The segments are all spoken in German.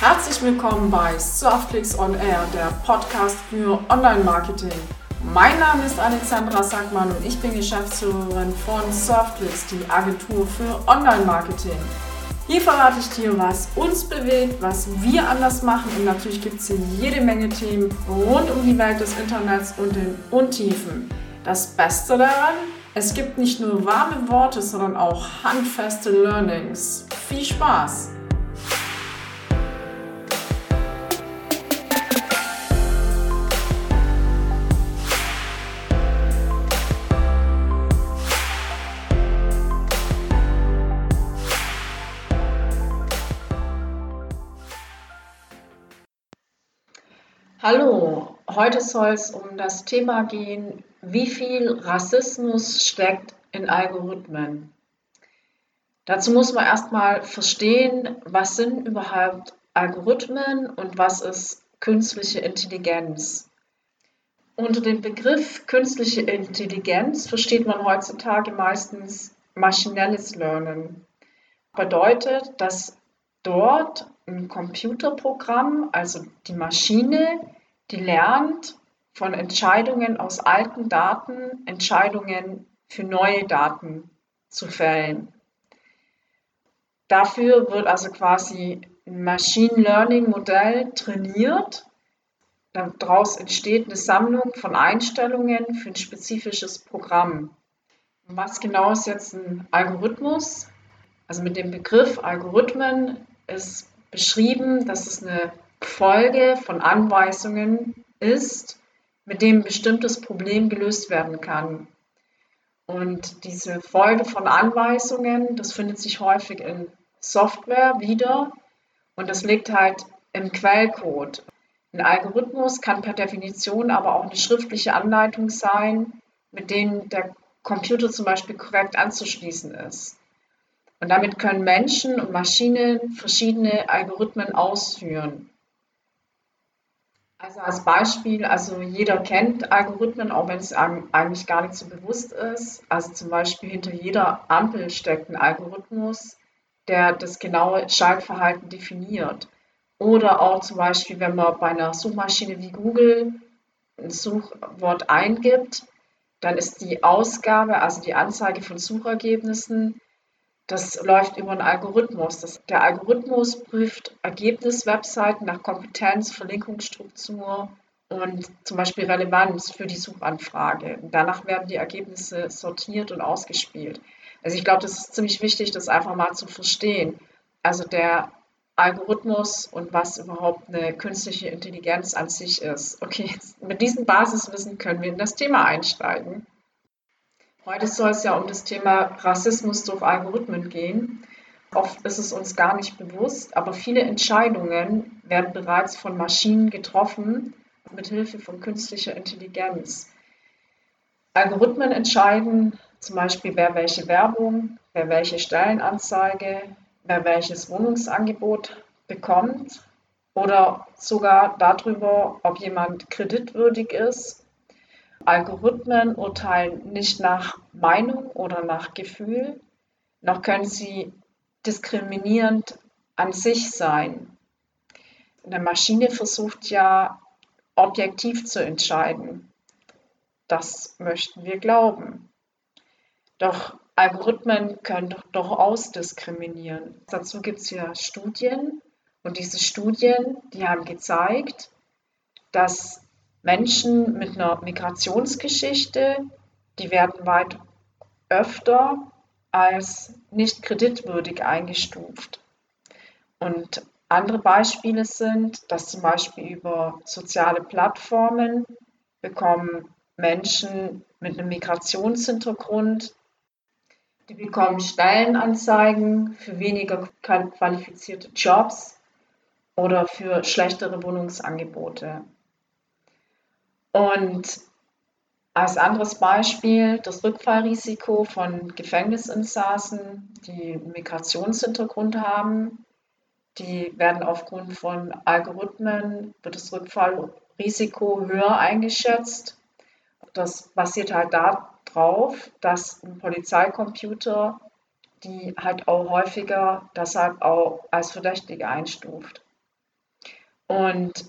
Herzlich willkommen bei Surfclicks on Air, der Podcast für Online-Marketing. Mein Name ist Alexandra Sackmann und ich bin Geschäftsführerin von Surfclicks, die Agentur für Online-Marketing. Hier verrate ich dir, was uns bewegt, was wir anders machen und natürlich gibt es hier jede Menge Themen rund um die Welt des Internets und den Untiefen. Das Beste daran, es gibt nicht nur warme Worte, sondern auch handfeste Learnings. Viel Spaß! Hallo, heute soll es um das Thema gehen, wie viel Rassismus steckt in Algorithmen. Dazu muss man erstmal verstehen, was sind überhaupt Algorithmen und was ist künstliche Intelligenz. Unter dem Begriff künstliche Intelligenz versteht man heutzutage meistens maschinelles Lernen. Bedeutet, dass dort ein Computerprogramm, also die Maschine, die lernt von Entscheidungen aus alten Daten, Entscheidungen für neue Daten zu fällen. Dafür wird also quasi ein Machine Learning Modell trainiert. Daraus entsteht eine Sammlung von Einstellungen für ein spezifisches Programm. Was genau ist jetzt ein Algorithmus? Also mit dem Begriff Algorithmen ist beschrieben, dass es eine Folge von Anweisungen ist, mit dem ein bestimmtes Problem gelöst werden kann. Und diese Folge von Anweisungen, das findet sich häufig in Software wieder und das liegt halt im Quellcode. Ein Algorithmus kann per Definition aber auch eine schriftliche Anleitung sein, mit denen der Computer zum Beispiel korrekt anzuschließen ist. Und damit können Menschen und Maschinen verschiedene Algorithmen ausführen. Also als Beispiel, also jeder kennt Algorithmen, auch wenn es einem eigentlich gar nicht so bewusst ist. Also zum Beispiel hinter jeder Ampel steckt ein Algorithmus, der das genaue Schaltverhalten definiert. Oder auch zum Beispiel, wenn man bei einer Suchmaschine wie Google ein Suchwort eingibt, dann ist die Ausgabe, also die Anzeige von Suchergebnissen, das läuft über einen Algorithmus. Das, der Algorithmus prüft Ergebniswebseiten nach Kompetenz, Verlinkungsstruktur und zum Beispiel Relevanz für die Suchanfrage. danach werden die Ergebnisse sortiert und ausgespielt. Also ich glaube, das ist ziemlich wichtig, das einfach mal zu verstehen. Also der Algorithmus und was überhaupt eine künstliche Intelligenz an sich ist. Okay, mit diesem Basiswissen können wir in das Thema einsteigen. Heute soll es ja um das Thema Rassismus durch Algorithmen gehen. Oft ist es uns gar nicht bewusst, aber viele Entscheidungen werden bereits von Maschinen getroffen mit Hilfe von künstlicher Intelligenz. Algorithmen entscheiden zum Beispiel, wer welche Werbung, wer welche Stellenanzeige, wer welches Wohnungsangebot bekommt oder sogar darüber, ob jemand kreditwürdig ist Algorithmen urteilen nicht nach Meinung oder nach Gefühl, noch können sie diskriminierend an sich sein. Eine Maschine versucht ja objektiv zu entscheiden. Das möchten wir glauben. Doch Algorithmen können doch durchaus diskriminieren. Dazu gibt es ja Studien und diese Studien, die haben gezeigt, dass Menschen mit einer Migrationsgeschichte, die werden weit öfter als nicht kreditwürdig eingestuft. Und andere Beispiele sind, dass zum Beispiel über soziale Plattformen bekommen Menschen mit einem Migrationshintergrund, die bekommen Stellenanzeigen für weniger qualifizierte Jobs oder für schlechtere Wohnungsangebote. Und als anderes Beispiel das Rückfallrisiko von Gefängnisinsassen, die Migrationshintergrund haben. Die werden aufgrund von Algorithmen, wird das Rückfallrisiko höher eingeschätzt. Das basiert halt darauf, dass ein Polizeicomputer die halt auch häufiger deshalb auch als Verdächtige einstuft. Und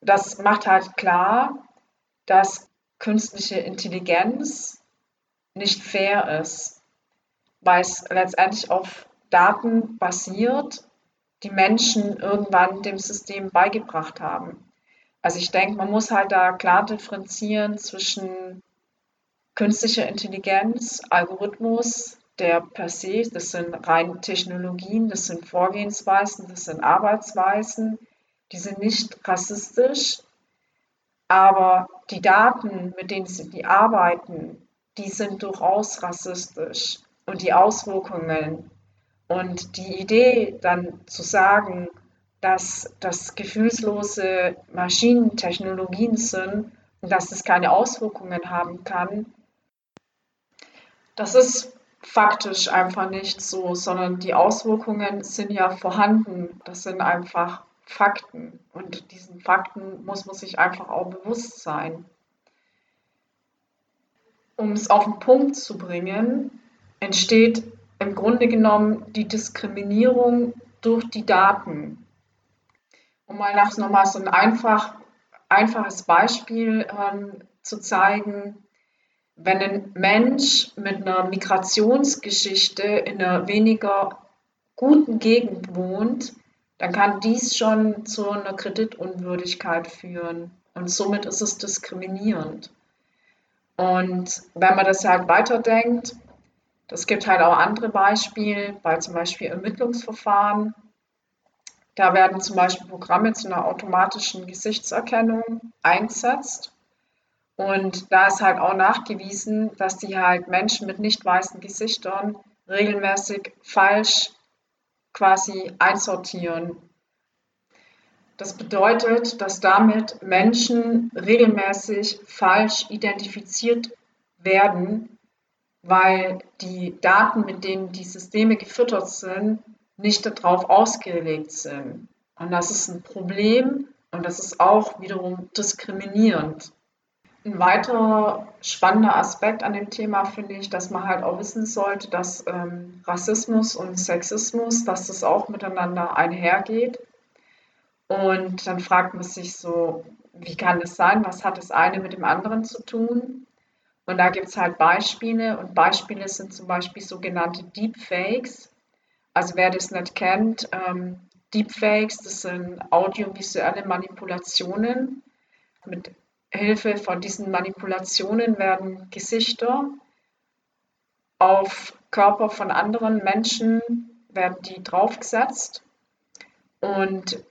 das macht halt klar, dass künstliche Intelligenz nicht fair ist, weil es letztendlich auf Daten basiert, die Menschen irgendwann dem System beigebracht haben. Also ich denke, man muss halt da klar differenzieren zwischen künstlicher Intelligenz, Algorithmus, der per se, das sind rein Technologien, das sind Vorgehensweisen, das sind Arbeitsweisen, die sind nicht rassistisch, aber die Daten, mit denen sie arbeiten, die sind durchaus rassistisch und die Auswirkungen und die Idee dann zu sagen, dass das gefühlslose Maschinentechnologien sind und dass es keine Auswirkungen haben kann, das ist faktisch einfach nicht so, sondern die Auswirkungen sind ja vorhanden. Das sind einfach Fakten und diesen Fakten muss man sich einfach auch bewusst sein. Um es auf den Punkt zu bringen, entsteht im Grunde genommen die Diskriminierung durch die Daten. Um mal nach nochmal so ein einfach, einfaches Beispiel ähm, zu zeigen, wenn ein Mensch mit einer Migrationsgeschichte in einer weniger guten Gegend wohnt, dann kann dies schon zu einer Kreditunwürdigkeit führen und somit ist es diskriminierend. Und wenn man das halt weiterdenkt, das gibt halt auch andere Beispiele, bei zum Beispiel Ermittlungsverfahren. Da werden zum Beispiel Programme zu einer automatischen Gesichtserkennung eingesetzt. Und da ist halt auch nachgewiesen, dass die halt Menschen mit nicht weißen Gesichtern regelmäßig falsch quasi einsortieren. Das bedeutet, dass damit Menschen regelmäßig falsch identifiziert werden, weil die Daten, mit denen die Systeme gefüttert sind, nicht darauf ausgelegt sind. Und das ist ein Problem und das ist auch wiederum diskriminierend. Ein weiterer spannender Aspekt an dem Thema finde ich, dass man halt auch wissen sollte, dass ähm, Rassismus und Sexismus, dass das auch miteinander einhergeht. Und dann fragt man sich so, wie kann das sein? Was hat das eine mit dem anderen zu tun? Und da gibt es halt Beispiele und Beispiele sind zum Beispiel sogenannte Deepfakes. Also wer das nicht kennt, ähm, Deepfakes, das sind audiovisuelle Manipulationen mit Hilfe von diesen Manipulationen werden Gesichter auf Körper von anderen Menschen werden die draufgesetzt und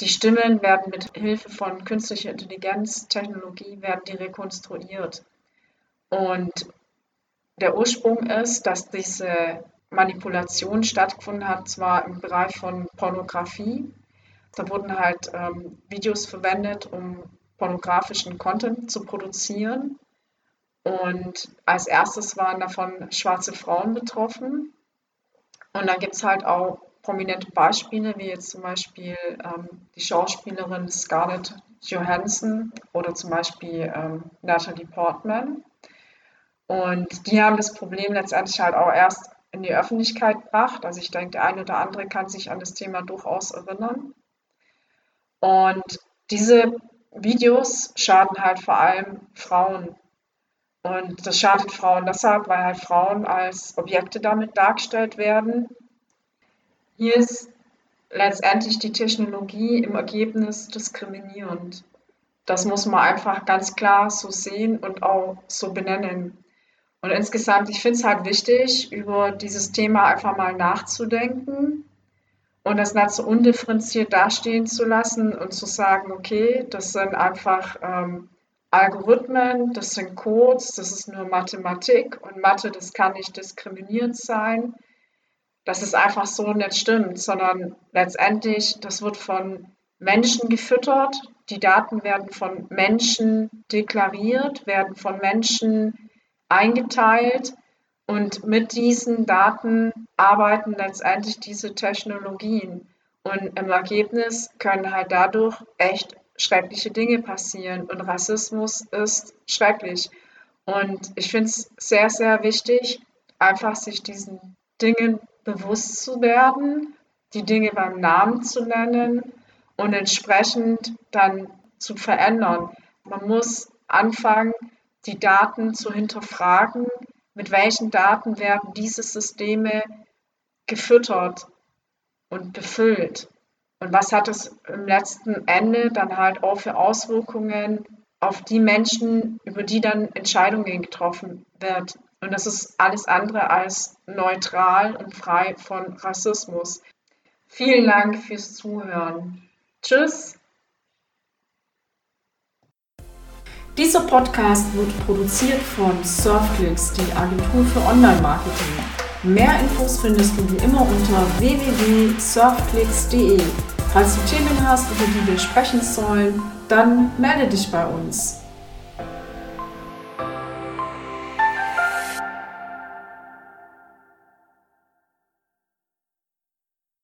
die Stimmen werden mit Hilfe von künstlicher Intelligenz, Technologie, werden die rekonstruiert. Und der Ursprung ist, dass diese Manipulation stattgefunden hat, zwar im Bereich von Pornografie. Da wurden halt ähm, Videos verwendet, um pornografischen Content zu produzieren. Und als erstes waren davon schwarze Frauen betroffen. Und dann gibt es halt auch prominente Beispiele, wie jetzt zum Beispiel ähm, die Schauspielerin Scarlett Johansson oder zum Beispiel ähm, Natalie Portman. Und die haben das Problem letztendlich halt auch erst in die Öffentlichkeit gebracht. Also ich denke, der eine oder andere kann sich an das Thema durchaus erinnern. Und diese Videos schaden halt vor allem Frauen. Und das schadet Frauen deshalb, weil halt Frauen als Objekte damit dargestellt werden. Hier ist letztendlich die Technologie im Ergebnis diskriminierend. Das muss man einfach ganz klar so sehen und auch so benennen. Und insgesamt, ich finde es halt wichtig, über dieses Thema einfach mal nachzudenken und das nicht so undifferenziert dastehen zu lassen und zu sagen, okay, das sind einfach ähm, Algorithmen, das sind Codes, das ist nur Mathematik und Mathe, das kann nicht diskriminierend sein. Dass es einfach so nicht stimmt, sondern letztendlich, das wird von Menschen gefüttert, die Daten werden von Menschen deklariert, werden von Menschen eingeteilt und mit diesen Daten arbeiten letztendlich diese Technologien. Und im Ergebnis können halt dadurch echt schreckliche Dinge passieren. Und Rassismus ist schrecklich. Und ich finde es sehr, sehr wichtig, einfach sich diesen Dingen bewusst zu werden, die Dinge beim Namen zu nennen und entsprechend dann zu verändern. Man muss anfangen, die Daten zu hinterfragen, mit welchen Daten werden diese Systeme gefüttert und befüllt. Und was hat es im letzten Ende dann halt auch für Auswirkungen auf die Menschen, über die dann Entscheidungen getroffen werden? Und das ist alles andere als neutral und frei von Rassismus. Vielen Dank fürs Zuhören. Tschüss. Dieser Podcast wird produziert von Surfclicks, die Agentur für Online-Marketing. Mehr Infos findest du wie immer unter www.surfclicks.de. Falls du Themen hast, über die wir sprechen sollen, dann melde dich bei uns.